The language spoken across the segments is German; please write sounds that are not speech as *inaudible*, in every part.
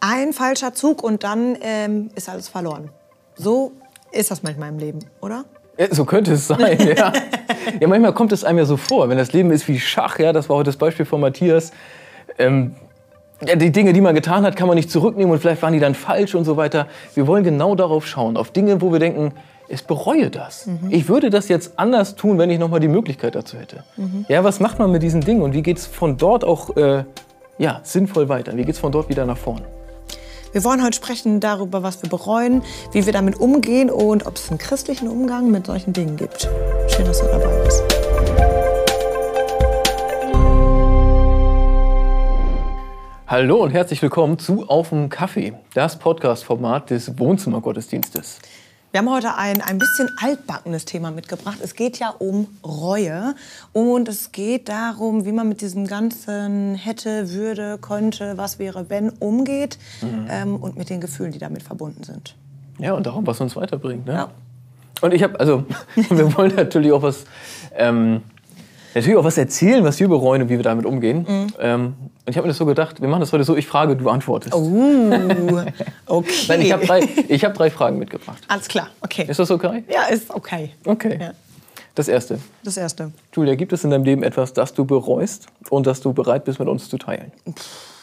Ein falscher Zug und dann ähm, ist alles verloren. So ist das manchmal im Leben, oder? Ja, so könnte es sein, *laughs* ja. ja, manchmal kommt es einem ja so vor, wenn das Leben ist wie Schach, ja, das war heute das Beispiel von Matthias. Ähm, ja, die Dinge, die man getan hat, kann man nicht zurücknehmen und vielleicht waren die dann falsch und so weiter. Wir wollen genau darauf schauen, auf Dinge, wo wir denken, ich bereue das. Mhm. Ich würde das jetzt anders tun, wenn ich noch mal die Möglichkeit dazu hätte. Mhm. Ja, was macht man mit diesen Dingen und wie geht es von dort auch äh, ja, sinnvoll weiter? Wie geht es von dort wieder nach vorn? Wir wollen heute sprechen darüber, was wir bereuen, wie wir damit umgehen und ob es einen christlichen Umgang mit solchen Dingen gibt. Schön, dass du dabei bist. Hallo und herzlich willkommen zu Auf dem Kaffee, das Podcast-Format des Wohnzimmergottesdienstes. Wir haben heute ein, ein bisschen altbackenes Thema mitgebracht. Es geht ja um Reue und es geht darum, wie man mit diesem ganzen hätte, würde, könnte, was wäre, wenn umgeht mhm. ähm, und mit den Gefühlen, die damit verbunden sind. Ja, und darum, was uns weiterbringt. Ne? Ja. Und ich habe, also, *laughs* wir wollen natürlich auch was ähm, natürlich auch was erzählen, was wir bereuen und wie wir damit umgehen. Mhm. Ähm, und ich habe mir das so gedacht, wir machen das heute so, ich frage, du antwortest. Oh, okay. *laughs* Nein, ich habe drei, hab drei Fragen mitgebracht. Alles klar, okay. Ist das okay? Ja, ist okay. Okay. Ja. Das Erste. Das Erste. Julia, gibt es in deinem Leben etwas, das du bereust und das du bereit bist, mit uns zu teilen? Pff.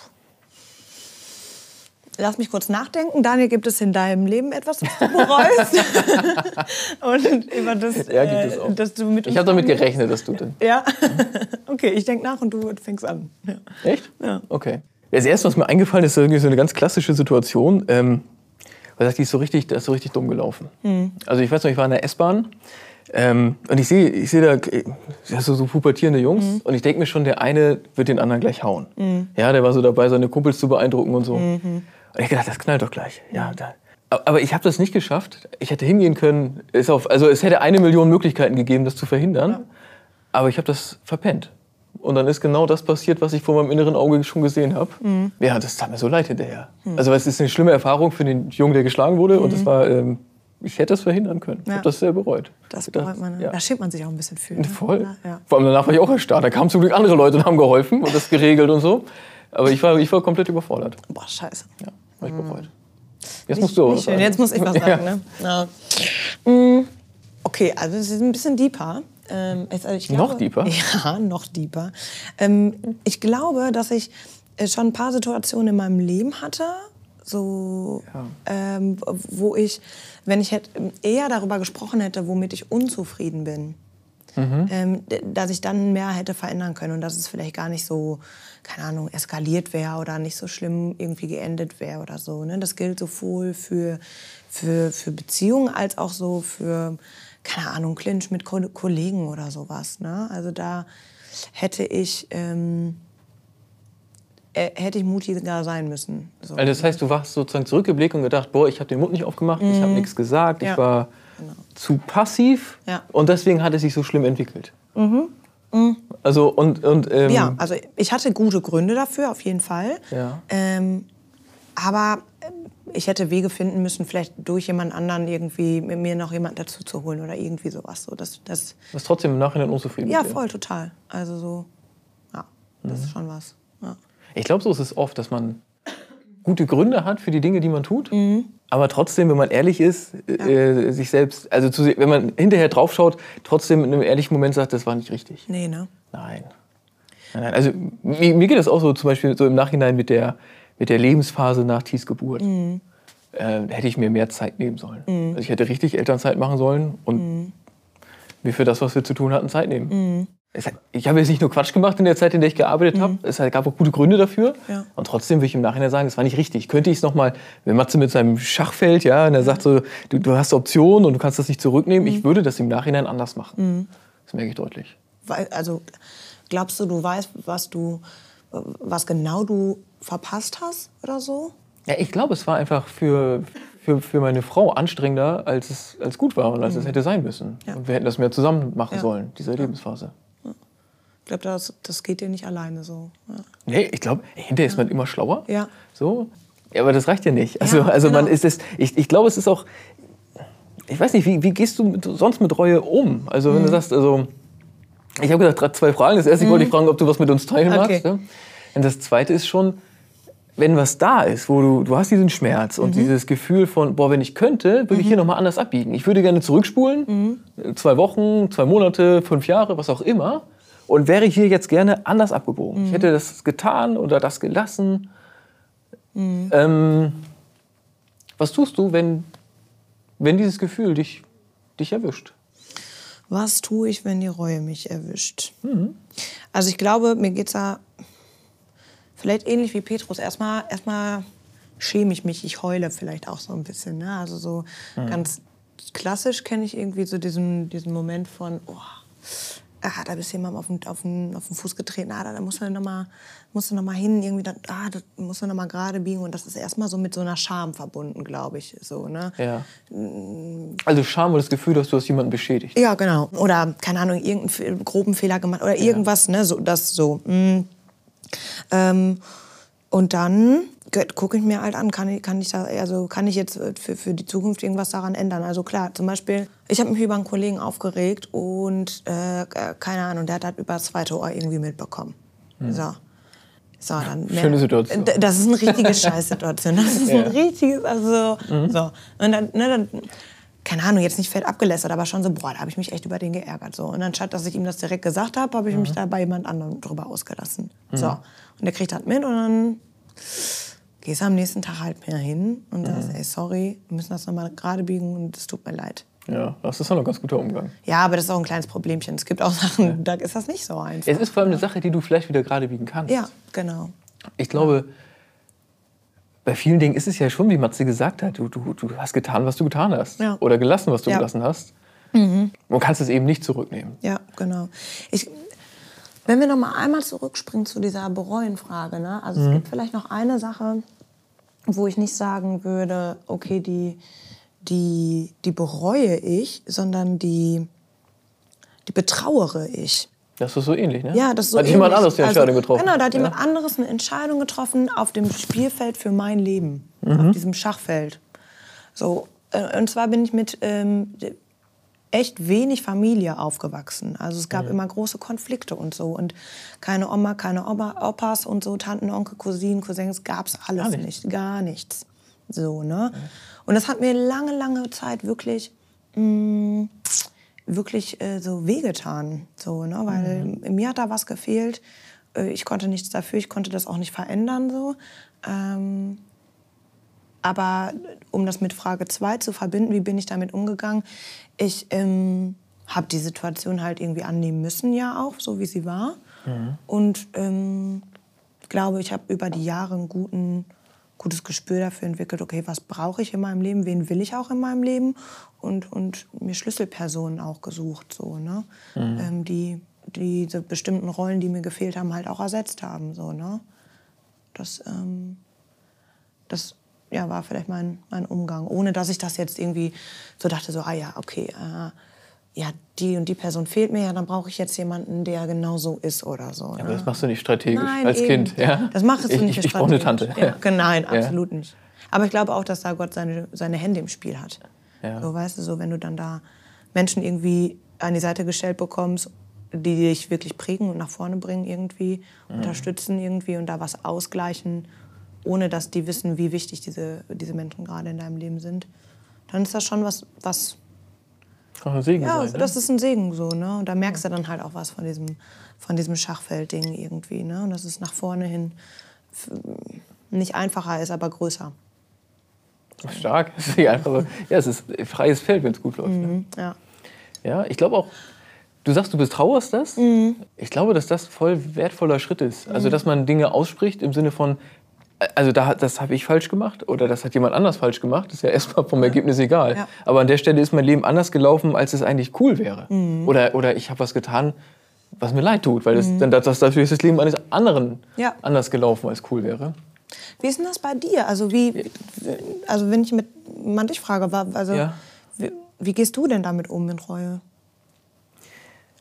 Lass mich kurz nachdenken. Daniel, gibt es in deinem Leben etwas, was du bereust? *laughs* und über das, ja, gibt es auch. Äh, dass du mit Ich habe damit gerechnet, dass du dann. Ja. *laughs* okay, ich denke nach und du fängst an. Ja. Echt? Ja. Okay. Das erste, was mir eingefallen ist, ist irgendwie so eine ganz klassische Situation. Ähm, weil die ist so richtig, das ist so richtig dumm gelaufen. Mhm. Also ich weiß noch, ich war in der S-Bahn ähm, und ich sehe ich seh da so, so pubertierende Jungs mhm. und ich denke mir schon, der eine wird den anderen gleich hauen. Mhm. Ja, der war so dabei, seine Kumpels zu beeindrucken und so. Und ich gedacht, das knallt doch gleich. Ja, da. Aber ich habe das nicht geschafft. Ich hätte hingehen können. Ist auf, also es hätte eine Million Möglichkeiten gegeben, das zu verhindern. Ja. Aber ich habe das verpennt. Und dann ist genau das passiert, was ich vor meinem inneren Auge schon gesehen habe. Mhm. Ja, das tat mir so leid hinterher. Mhm. Also es ist eine schlimme Erfahrung für den Jungen, der geschlagen wurde. Mhm. Und es war, ähm, ich hätte es verhindern können. Ich habe das sehr bereut. Das bereut man. Ja. Da schämt man sich auch ein bisschen für. Ne? Voll. Ja. Vor allem danach war ich auch erstarrt. Da kamen zum Glück andere Leute und haben geholfen und das geregelt und so. Aber ich war, ich war komplett überfordert. Boah, scheiße. Ja. Habe ich bereut. Jetzt musst du. Nicht Jetzt muss ich was *laughs* sagen. Ne? Ja. Mm, okay, also es ist ein bisschen deeper. Ähm, also glaube, noch deeper? *laughs* Ja, noch deeper. Ähm, ich glaube, dass ich äh, schon ein paar Situationen in meinem Leben hatte, so, ja. ähm, wo ich, wenn ich hätte, eher darüber gesprochen hätte, womit ich unzufrieden bin, mhm. ähm, dass ich dann mehr hätte verändern können und dass es vielleicht gar nicht so keine Ahnung, eskaliert wäre oder nicht so schlimm irgendwie geendet wäre oder so. Ne? Das gilt sowohl für, für, für Beziehungen als auch so für, keine Ahnung, Clinch mit Ko Kollegen oder sowas. Ne? Also da hätte ich, ähm, äh, hätte ich mutiger sein müssen. So. Also das heißt, du warst sozusagen zurückgeblickt und gedacht, boah, ich habe den Mund nicht aufgemacht, mhm. ich habe nichts gesagt, ja. ich war genau. zu passiv ja. und deswegen hat es sich so schlimm entwickelt. Mhm. Mhm. Also und, und ähm ja, also ich hatte gute Gründe dafür, auf jeden Fall. Ja. Ähm, aber äh, ich hätte Wege finden müssen, vielleicht durch jemand anderen irgendwie mir noch jemand dazu zu holen oder irgendwie sowas. So, das, das Was trotzdem im Nachhinein unzufrieden Ja, voll, total. Also so, ja, das mhm. ist schon was. Ja. Ich glaube, so ist es oft, dass man gute Gründe hat für die Dinge, die man tut. Mhm. Aber trotzdem, wenn man ehrlich ist, ja. äh, sich selbst, also zu, wenn man hinterher draufschaut, trotzdem in einem ehrlichen Moment sagt, das war nicht richtig. Nee, ne? Nein. nein, nein. Also mir, mir, geht das auch so zum Beispiel so im Nachhinein mit der, mit der Lebensphase nach Thies Geburt. Mhm. Äh, hätte ich mir mehr Zeit nehmen sollen. Mhm. Also ich hätte richtig Elternzeit machen sollen und mhm. mir für das, was wir zu tun hatten, Zeit nehmen. Mhm ich habe jetzt nicht nur Quatsch gemacht in der Zeit, in der ich gearbeitet mhm. habe. Es gab auch gute Gründe dafür. Ja. Und trotzdem will ich im Nachhinein sagen, es war nicht richtig. Könnte ich es nochmal, wenn Matze mit seinem Schachfeld, ja, und er sagt so, du, du, hast Optionen und du kannst das nicht zurücknehmen, mhm. ich würde das im Nachhinein anders machen. Mhm. Das merke ich deutlich. Also glaubst du, du weißt, was du, was genau du verpasst hast oder so? Ja, ich glaube, es war einfach für, für, für meine Frau anstrengender, als es als gut war und als es mhm. hätte sein müssen. Ja. Und wir hätten das mehr zusammen machen ja. sollen, diese Lebensphase. Ich glaube, das, das geht dir nicht alleine so. Ja. Nee, ich glaube, hinterher ist man immer schlauer. Ja. So. Ja, aber das reicht ja nicht. Also, ja, also genau. man ist es, ich, ich glaube, es ist auch, ich weiß nicht, wie, wie gehst du mit, sonst mit Reue um? Also wenn mhm. du sagst, also, ich habe gesagt, zwei Fragen. Das erste, mhm. ich wollte dich fragen, ob du was mit uns teilen okay. magst. Und das zweite ist schon, wenn was da ist, wo du, du hast diesen Schmerz und mhm. dieses Gefühl von, boah, wenn ich könnte, würde mhm. ich hier nochmal anders abbiegen. Ich würde gerne zurückspulen, mhm. zwei Wochen, zwei Monate, fünf Jahre, was auch immer, und wäre hier jetzt gerne anders abgebogen. Ich mhm. hätte das getan oder das gelassen. Mhm. Ähm, was tust du, wenn, wenn dieses Gefühl dich, dich erwischt? Was tue ich, wenn die Reue mich erwischt? Mhm. Also ich glaube, mir geht es da vielleicht ähnlich wie Petrus. Erstmal, erstmal schäme ich mich, ich heule vielleicht auch so ein bisschen. Ne? Also so mhm. ganz klassisch kenne ich irgendwie so diesen, diesen Moment von, oh, ah, da bist du jemandem auf den, auf den, auf den Fuß getreten, ah, da, da musst du nochmal musst du noch mal hin, irgendwie, da, ah, da musst du nochmal gerade biegen. Und das ist erstmal so mit so einer Scham verbunden, glaube ich. So, ne? Ja. Also Scham oder das Gefühl, dass du hast jemanden beschädigt. Ja, genau. Oder, keine Ahnung, irgendeinen groben Fehler gemacht oder irgendwas, ja. ne, so, das so. Mm. Ähm, und dann gucke ich mir halt an, kann ich, kann ich, da, also kann ich jetzt für, für die Zukunft irgendwas daran ändern. Also klar, zum Beispiel, ich habe mich über einen Kollegen aufgeregt und äh, keine Ahnung, der hat halt über das zweite Ohr irgendwie mitbekommen. Mhm. So. So, dann mehr, Schöne Situation. Das ist eine richtige *laughs* Scheißsituation. Das ist ja. ein richtiges, also mhm. so. Und dann, ne, dann, keine Ahnung, jetzt nicht fett abgelästert, aber schon so, boah, da habe ich mich echt über den geärgert. So. Und anstatt, dass ich ihm das direkt gesagt habe, habe ich mhm. mich da bei jemand anderem drüber ausgelassen. Mhm. So. Und der kriegt halt mit und dann gehst am nächsten Tag halt mehr hin und sagst, mhm. ey, sorry, wir müssen das nochmal gerade biegen und es tut mir leid. Ja, das ist auch ein ganz guter Umgang. Ja, aber das ist auch ein kleines Problemchen. Es gibt auch Sachen, ja. da ist das nicht so einfach. Es ist vor allem eine Sache, die du vielleicht wieder gerade biegen kannst. Ja, genau. Ich glaube, bei vielen Dingen ist es ja schon, wie Matze gesagt hat, du, du, du hast getan, was du getan hast. Ja. Oder gelassen, was du ja. gelassen hast. Mhm. Und kannst es eben nicht zurücknehmen. Ja, genau. Ich, wenn wir noch mal einmal zurückspringen zu dieser Bereuen-Frage, ne? also mhm. es gibt vielleicht noch eine Sache, wo ich nicht sagen würde, okay, die, die, die bereue ich, sondern die, die betrauere ich. Das ist so ähnlich, ne? Ja, das ist so Hat ähnlich. jemand anderes die also, Entscheidung also, getroffen? Genau, da hat jemand ja. anderes eine Entscheidung getroffen auf dem Spielfeld für mein Leben, mhm. auf diesem Schachfeld. So, äh, und zwar bin ich mit ähm, echt wenig Familie aufgewachsen. Also es gab mhm. immer große Konflikte und so. Und keine Oma, keine Opa, Opas und so, Tanten, Onkel, Cousinen, Cousins, gab es alles gar nicht. Gar nichts. So, ne? Mhm. Und das hat mir lange, lange Zeit wirklich, mh, mm, wirklich äh, so wehgetan. So, ne? Weil mhm. mir hat da was gefehlt. Äh, ich konnte nichts dafür, ich konnte das auch nicht verändern. So. Ähm, aber um das mit Frage 2 zu verbinden, wie bin ich damit umgegangen? Ich ähm, habe die Situation halt irgendwie annehmen müssen, ja auch, so wie sie war. Mhm. Und ähm, glaube, ich habe über die Jahre ein guten, gutes Gespür dafür entwickelt, okay, was brauche ich in meinem Leben, wen will ich auch in meinem Leben und, und mir Schlüsselpersonen auch gesucht, so, ne? Mhm. Ähm, die diese bestimmten Rollen, die mir gefehlt haben, halt auch ersetzt haben. So, ne? Das, ähm, das ja, war vielleicht mein, mein Umgang, ohne dass ich das jetzt irgendwie so dachte, so, ah ja, okay, äh, ja, die und die Person fehlt mir, ja, dann brauche ich jetzt jemanden, der genau so ist oder so. Ja, aber ne? das machst du nicht strategisch nein, als eben. Kind. Ja? Das machst du ich, nicht ich, ich brauche eine Tante. Ja, nein, absolut nicht. Aber ich glaube auch, dass da Gott seine, seine Hände im Spiel hat. So, weißt du, so, wenn du dann da Menschen irgendwie an die Seite gestellt bekommst, die dich wirklich prägen und nach vorne bringen irgendwie, mhm. unterstützen irgendwie und da was ausgleichen ohne dass die wissen, wie wichtig diese, diese Menschen gerade in deinem Leben sind, dann ist das schon was, was kann ein Segen ja, sein, ne? das ist ein Segen so, ne? Und da merkst du dann halt auch was von diesem, von diesem Schachfeld-Ding irgendwie, ne? Und dass es nach vorne hin nicht einfacher ist, aber größer. Stark. *laughs* ja, es ist freies Feld, wenn es gut läuft. Ne? Mhm, ja. ja, ich glaube auch, du sagst, du betrauerst das. Mhm. Ich glaube, dass das voll wertvoller Schritt ist. Also, mhm. dass man Dinge ausspricht im Sinne von, also da, das habe ich falsch gemacht oder das hat jemand anders falsch gemacht, das ist ja erstmal vom Ergebnis egal. Ja. Aber an der Stelle ist mein Leben anders gelaufen, als es eigentlich cool wäre. Mhm. Oder, oder ich habe was getan, was mir leid tut, weil das, mhm. dann, das, dafür ist das Leben eines anderen ja. anders gelaufen, als cool wäre. Wie ist denn das bei dir? Also, wie, also wenn ich mit man dich frage, also, ja. wie, wie, gehst du denn damit um in Reue?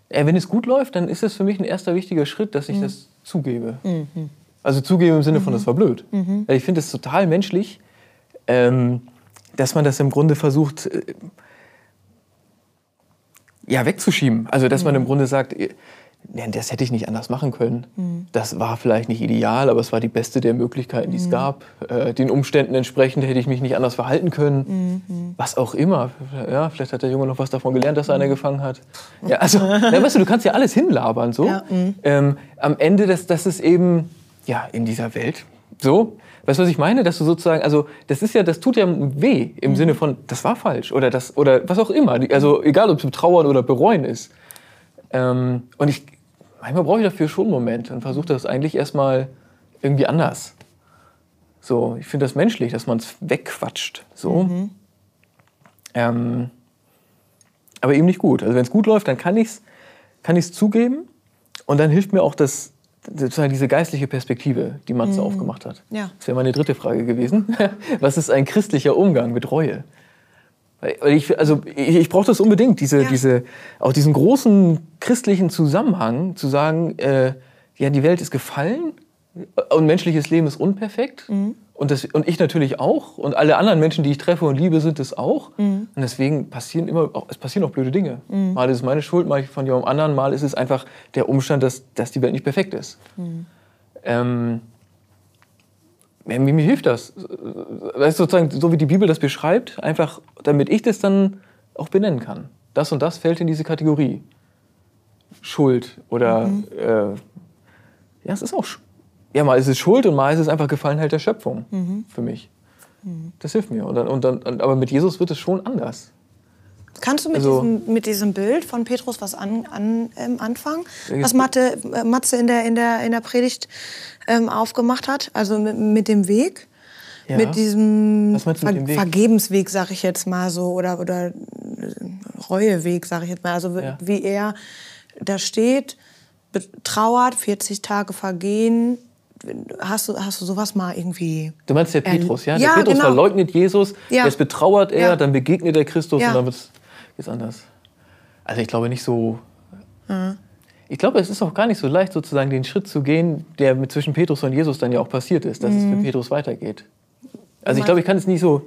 Wenn es gut läuft, dann ist es für mich ein erster wichtiger Schritt, dass ich mhm. das zugebe. Mhm. Also zugeben im Sinne von, mhm. das war blöd. Mhm. Ich finde es total menschlich, ähm, dass man das im Grunde versucht, äh, ja, wegzuschieben. Also, dass mhm. man im Grunde sagt, äh, das hätte ich nicht anders machen können. Mhm. Das war vielleicht nicht ideal, aber es war die beste der Möglichkeiten, die es mhm. gab. Äh, den Umständen entsprechend hätte ich mich nicht anders verhalten können. Mhm. Was auch immer. Ja, vielleicht hat der Junge noch was davon gelernt, dass er eine gefangen hat. Ja, also, *laughs* na, weißt du, du kannst ja alles hinlabern. So. Ja. Mhm. Ähm, am Ende, das, das ist eben ja, in dieser Welt so. Weißt du, was ich meine? Dass du sozusagen, also das ist ja, das tut ja weh im mhm. Sinne von, das war falsch oder das oder was auch immer. Also egal, ob es Trauern oder Bereuen ist. Ähm, und ich, manchmal brauche ich dafür schon einen Moment und versuche das eigentlich erstmal irgendwie anders. So, ich finde das menschlich, dass man es wegquatscht. So. Mhm. Ähm, aber eben nicht gut. Also wenn es gut läuft, dann kann ich es kann zugeben und dann hilft mir auch das, sozusagen diese geistliche Perspektive, die Matze mhm. aufgemacht hat. Ja. Das wäre meine dritte Frage gewesen. *laughs* Was ist ein christlicher Umgang mit Reue? Ich, also ich, ich brauche das unbedingt, diese, ja. diese, auch diesen großen christlichen Zusammenhang, zu sagen, äh, ja, die Welt ist gefallen und menschliches Leben ist unperfekt. Mhm. Und, das, und ich natürlich auch. Und alle anderen Menschen, die ich treffe und liebe, sind es auch. Mhm. Und deswegen passieren immer, es passieren auch blöde Dinge. Mhm. Mal ist es meine Schuld, mal von jemandem anderen, mal ist es einfach der Umstand, dass, dass die Welt nicht perfekt ist. Mhm. Ähm, mir, mir hilft das. Das ist sozusagen so, wie die Bibel das beschreibt, einfach damit ich das dann auch benennen kann. Das und das fällt in diese Kategorie. Schuld oder mhm. äh, ja, es ist auch ja, mal ist es Schuld und mal ist es einfach Gefallenheit der Schöpfung mhm. für mich. Mhm. Das hilft mir. Und dann, und dann, aber mit Jesus wird es schon anders. Kannst du mit, also, diesem, mit diesem Bild von Petrus was an, an, ähm, anfangen? Was Mathe, äh, Matze in der, in der, in der Predigt ähm, aufgemacht hat? Also mit, mit dem Weg? Ja. Mit diesem Ver mit Vergebensweg, sag ich jetzt mal so, oder, oder äh, Reueweg, sag ich jetzt mal. Also ja. wie er da steht, betrauert, 40 Tage vergehen, Hast du, hast du sowas mal irgendwie. Du meinst der Petrus, ja? Der ja, Petrus genau. verleugnet Jesus, ja. jetzt betrauert er, ja. dann begegnet er Christus ja. und dann wird es anders. Also ich glaube nicht so. Mhm. Ich glaube, es ist auch gar nicht so leicht, sozusagen den Schritt zu gehen, der mit zwischen Petrus und Jesus dann ja auch passiert ist, dass mhm. es für Petrus weitergeht. Also ich glaube, ich kann es nicht so.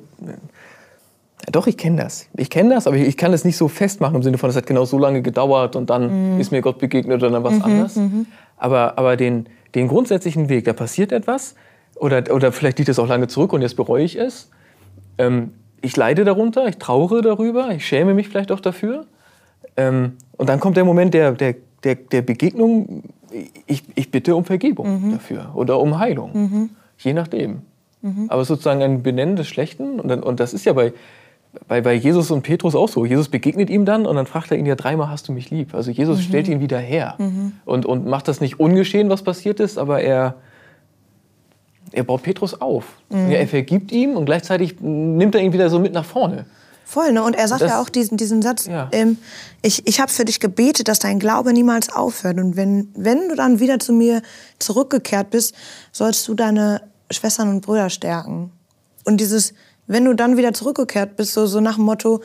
Doch, ich kenne das. Ich kenne das, aber ich kann es nicht so festmachen im Sinne von, es hat genau so lange gedauert und dann mhm. ist mir Gott begegnet oder dann was mhm, anders. Mhm. Aber, aber den, den grundsätzlichen Weg, da passiert etwas oder, oder vielleicht liegt es auch lange zurück und jetzt bereue ich es. Ähm, ich leide darunter, ich trauere darüber, ich schäme mich vielleicht auch dafür. Ähm, und dann kommt der Moment der, der, der, der Begegnung, ich, ich bitte um Vergebung mhm. dafür oder um Heilung, mhm. je nachdem. Mhm. Aber sozusagen ein Benennen des Schlechten, und, dann, und das ist ja bei, bei, bei Jesus und Petrus auch so. Jesus begegnet ihm dann und dann fragt er ihn ja dreimal, hast du mich lieb? Also Jesus mhm. stellt ihn wieder her mhm. und, und macht das nicht ungeschehen, was passiert ist, aber er, er baut Petrus auf. Mhm. Er vergibt ihm und gleichzeitig nimmt er ihn wieder so mit nach vorne. Voll, ne? Und er sagt das, ja auch diesen, diesen Satz, ja. ähm, ich, ich habe für dich gebetet, dass dein Glaube niemals aufhört. Und wenn, wenn du dann wieder zu mir zurückgekehrt bist, sollst du deine Schwestern und Brüder stärken. Und dieses, wenn du dann wieder zurückgekehrt bist, so, so nach dem Motto,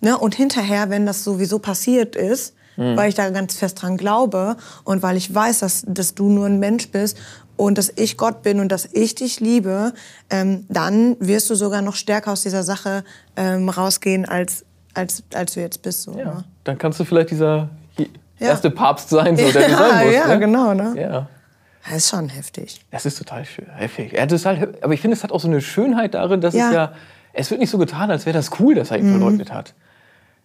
ne, und hinterher, wenn das sowieso passiert ist, mhm. weil ich da ganz fest dran glaube und weil ich weiß, dass, dass du nur ein Mensch bist und dass ich Gott bin und dass ich dich liebe, ähm, dann wirst du sogar noch stärker aus dieser Sache ähm, rausgehen, als, als, als du jetzt bist. So, ja. ne? Dann kannst du vielleicht dieser erste ja. Papst sein, so, der ja, *laughs* du sein musst. Ja, ne? genau. Ne? Ja. Das ist schon heftig. Das ist total schön, heftig. Ja, das halt, aber ich finde, es hat auch so eine Schönheit darin, dass ja. es ja, es wird nicht so getan, als wäre das cool, dass er ihn mhm. verleugnet hat.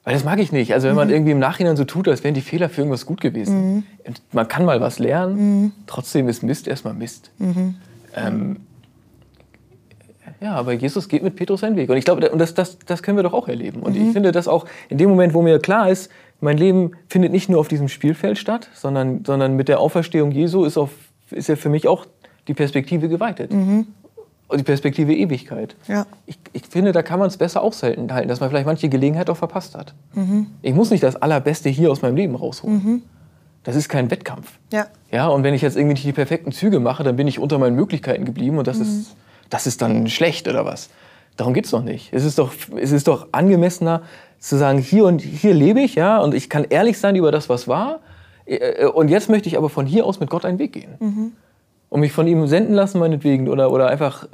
Weil das mag ich nicht. Also wenn man mhm. irgendwie im Nachhinein so tut, als wären die Fehler für irgendwas gut gewesen. Mhm. Man kann mal was lernen, mhm. trotzdem ist Mist erstmal Mist. Mhm. Ähm, ja, aber Jesus geht mit Petrus seinen Weg. Und ich glaube, und das, das, das können wir doch auch erleben. Und ich mhm. finde das auch in dem Moment, wo mir klar ist, mein Leben findet nicht nur auf diesem Spielfeld statt, sondern, sondern mit der Auferstehung Jesu ist auf ist ja für mich auch die Perspektive geweitet. Mhm. Die Perspektive Ewigkeit. Ja. Ich, ich finde, da kann man es besser aushalten, dass man vielleicht manche Gelegenheit auch verpasst hat. Mhm. Ich muss nicht das Allerbeste hier aus meinem Leben rausholen. Mhm. Das ist kein Wettkampf. Ja. ja. Und wenn ich jetzt irgendwie nicht die perfekten Züge mache, dann bin ich unter meinen Möglichkeiten geblieben und das, ist, mhm. das ist dann schlecht oder was. Darum geht es doch nicht. Es ist doch, es ist doch angemessener zu sagen, hier und hier lebe ich, ja, und ich kann ehrlich sein über das, was war und jetzt möchte ich aber von hier aus mit Gott einen Weg gehen. Mhm. Und mich von ihm senden lassen, meinetwegen. Oder, oder einfach,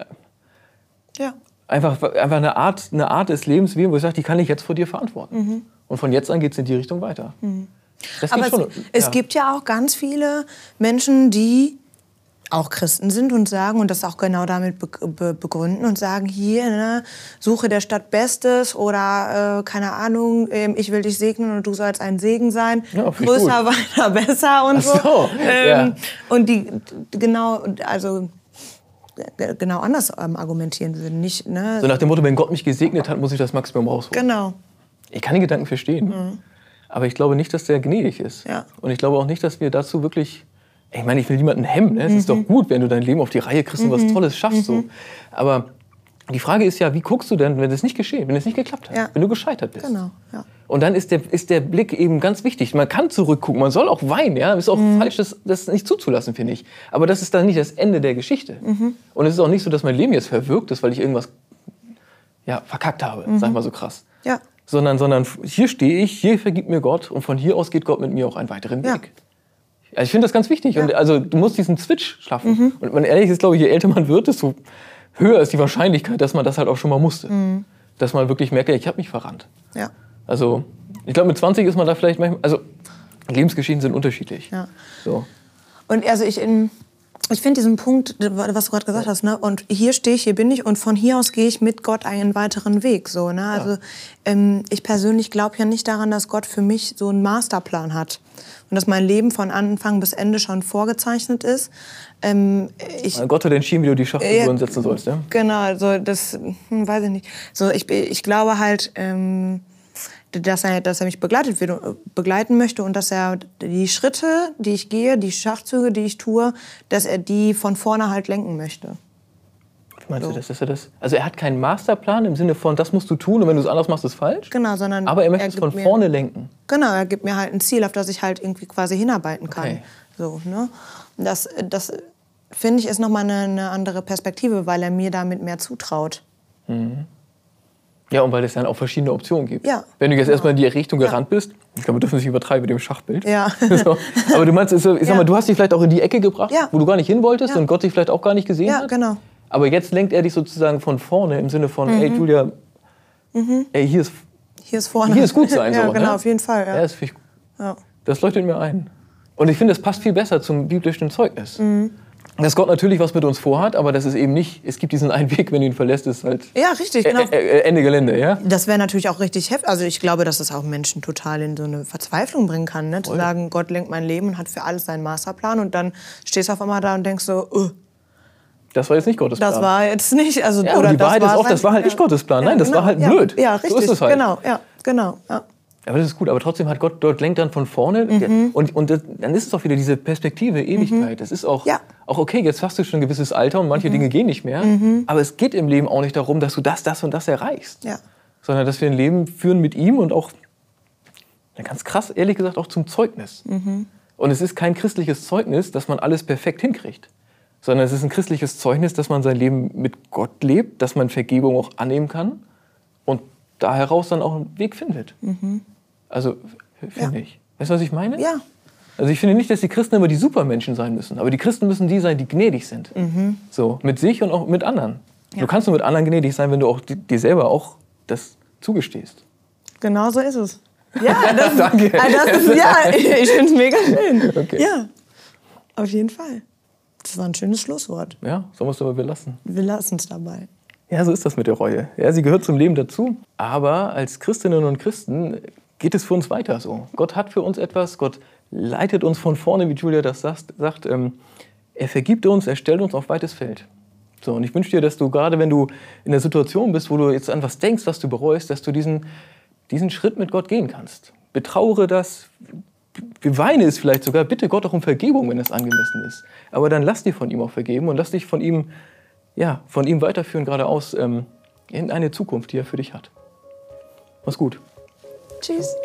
ja. einfach, einfach eine, Art, eine Art des Lebens, wo ich sage, die kann ich jetzt vor dir verantworten. Mhm. Und von jetzt an geht es in die Richtung weiter. Mhm. Aber schon, es, ja. es gibt ja auch ganz viele Menschen, die auch Christen sind und sagen, und das auch genau damit begründen und sagen, hier, ne, suche der Stadt Bestes oder äh, keine Ahnung, äh, ich will dich segnen und du sollst ein Segen sein. Ja, Größer, *laughs* weiter, besser und so. so. Ähm, ja. Und die, genau, also genau anders ähm, argumentieren würden. Nicht, ne? So nach dem Motto, wenn Gott mich gesegnet hat, muss ich das Maximum rausholen. Genau. Ich kann den Gedanken verstehen. Mhm. Aber ich glaube nicht, dass der gnädig ist. Ja. Und ich glaube auch nicht, dass wir dazu wirklich. Ich meine, ich will niemanden hemmen. Ne? Es mhm. ist doch mhm. gut, wenn du dein Leben auf die Reihe kriegst und mhm. was Tolles schaffst. So. Mhm. Aber die Frage ist ja, wie guckst du denn, wenn es nicht geschehen, wenn es nicht geklappt hat, ja. wenn du gescheitert bist? Genau. Ja. Und dann ist der, ist der Blick eben ganz wichtig. Man kann zurückgucken, man soll auch weinen. Ja, ist auch mhm. falsch, das, das nicht zuzulassen, finde ich. Aber das ist dann nicht das Ende der Geschichte. Mhm. Und es ist auch nicht so, dass mein Leben jetzt verwirkt ist, weil ich irgendwas ja, verkackt habe, mhm. sag ich mal so krass. Ja sondern, sondern hier stehe ich, hier vergibt mir Gott und von hier aus geht Gott mit mir auch einen weiteren Weg. Ja. Also ich finde das ganz wichtig. Ja. Und also du musst diesen Switch schaffen. Mhm. Und man ehrlich ist, glaube ich, je älter man wird, desto höher ist die Wahrscheinlichkeit, dass man das halt auch schon mal musste. Mhm. Dass man wirklich merkt, ich habe mich verrannt. Ja. Also ich glaube, mit 20 ist man da vielleicht manchmal, also Lebensgeschichten sind unterschiedlich. Ja. So. Und also ich in ich finde diesen Punkt, was du gerade gesagt hast, ne? und hier stehe ich, hier bin ich und von hier aus gehe ich mit Gott einen weiteren Weg. So, ne? Also ja. ähm, ich persönlich glaube ja nicht daran, dass Gott für mich so einen Masterplan hat und dass mein Leben von Anfang bis Ende schon vorgezeichnet ist. Ähm, ich, Gott hat entschieden, wie du die Schachfiguren äh, setzen sollst, ja? Genau, also das hm, weiß ich nicht. So, ich, ich glaube halt... Ähm, dass er, dass er mich begleitet wird, begleiten möchte und dass er die Schritte, die ich gehe, die Schachzüge, die ich tue, dass er die von vorne halt lenken möchte. Wie meinst so. du das? Dass er das? Also er hat keinen Masterplan im Sinne von, das musst du tun und wenn du es anders machst, ist falsch? Genau, sondern Aber er möchte es von vorne lenken. Genau, er gibt mir halt ein Ziel, auf das ich halt irgendwie quasi hinarbeiten kann. Okay. So, ne? Das, das finde ich ist nochmal eine, eine andere Perspektive, weil er mir damit mehr zutraut. Mhm. Ja, und weil es dann auch verschiedene Optionen gibt. Ja. Wenn du jetzt genau. erstmal in die Richtung ja. gerannt bist, ich glaube, wir dürfen nicht übertreiben mit dem Schachbild. Ja. *laughs* So. Aber du meinst, ich sag ja. mal, du hast dich vielleicht auch in die Ecke gebracht, wo du gar nicht hin wolltest und Gott dich vielleicht auch gar nicht gesehen ja, hat. Ja, genau. Aber jetzt lenkt er dich sozusagen von vorne im Sinne von, mhm. ey Julia, mhm. ey, hier ist, hier ist vorne. Hier ist gut sein. *laughs* ja, so, genau, ne? auf jeden Fall. Ja. das, ich, das leuchtet mir ein. Und ich finde, das passt viel besser zum biblischen Zeugnis. Mhm dass Gott natürlich was mit uns vorhat, aber das ist eben nicht, es gibt diesen einen Weg, wenn du ihn verlässt, ist halt ja, richtig, genau. Ende Gelände. Ja? Das wäre natürlich auch richtig heftig. Also ich glaube, dass das auch Menschen total in so eine Verzweiflung bringen kann. Ne? Zu sagen, Gott lenkt mein Leben und hat für alles seinen Masterplan und dann stehst du auf einmal da und denkst so, uh, das war jetzt nicht Gottes Plan. Das war jetzt nicht, also ja, oder die Wahrheit ist auch, das war halt nicht Gottes Plan. Nein, das genau, war halt blöd. Ja, richtig. So ist es halt. Genau, ja, genau. Ja. Aber das ist gut, aber trotzdem hat Gott dort lenkt dann von vorne mhm. und, und das, dann ist es auch wieder diese Perspektive, Ewigkeit. Mhm. Das ist auch, ja. auch okay, jetzt hast du schon ein gewisses Alter und manche mhm. Dinge gehen nicht mehr. Mhm. Aber es geht im Leben auch nicht darum, dass du das, das und das erreichst. Ja. Sondern dass wir ein Leben führen mit ihm und auch, ganz krass, ehrlich gesagt, auch zum Zeugnis. Mhm. Und es ist kein christliches Zeugnis, dass man alles perfekt hinkriegt. Sondern es ist ein christliches Zeugnis, dass man sein Leben mit Gott lebt, dass man Vergebung auch annehmen kann und da heraus dann auch einen Weg findet. Mhm. Also, finde ja. ich. Weißt du, was ich meine? Ja. Also ich finde nicht, dass die Christen immer die Supermenschen sein müssen, aber die Christen müssen die sein, die gnädig sind. Mhm. So, mit sich und auch mit anderen. Ja. Du kannst nur mit anderen gnädig sein, wenn du auch dir selber auch das zugestehst. Genau so ist es. *laughs* Ja, das, Danke. Ah, das ist, ja *laughs* ich finde es mega schön. Okay. Ja, auf jeden Fall. Das war ein schönes Schlusswort. Ja, so musst du aber belassen. Wir lassen es dabei. Ja, so ist das mit der Reue. Ja, sie gehört zum Leben dazu. Aber als Christinnen und Christen geht es für uns weiter so. Gott hat für uns etwas, Gott leitet uns von vorne, wie Julia das sagt. sagt ähm, er vergibt uns, er stellt uns auf weites Feld. So, und ich wünsche dir, dass du gerade, wenn du in der Situation bist, wo du jetzt an was denkst, was du bereust, dass du diesen, diesen Schritt mit Gott gehen kannst. Betraure das, beweine es vielleicht sogar, bitte Gott auch um Vergebung, wenn es angemessen ist. Aber dann lass dir von ihm auch vergeben und lass dich von ihm, ja, von ihm weiterführen geradeaus ähm, in eine Zukunft, die er für dich hat. Mach's gut. Tschüss.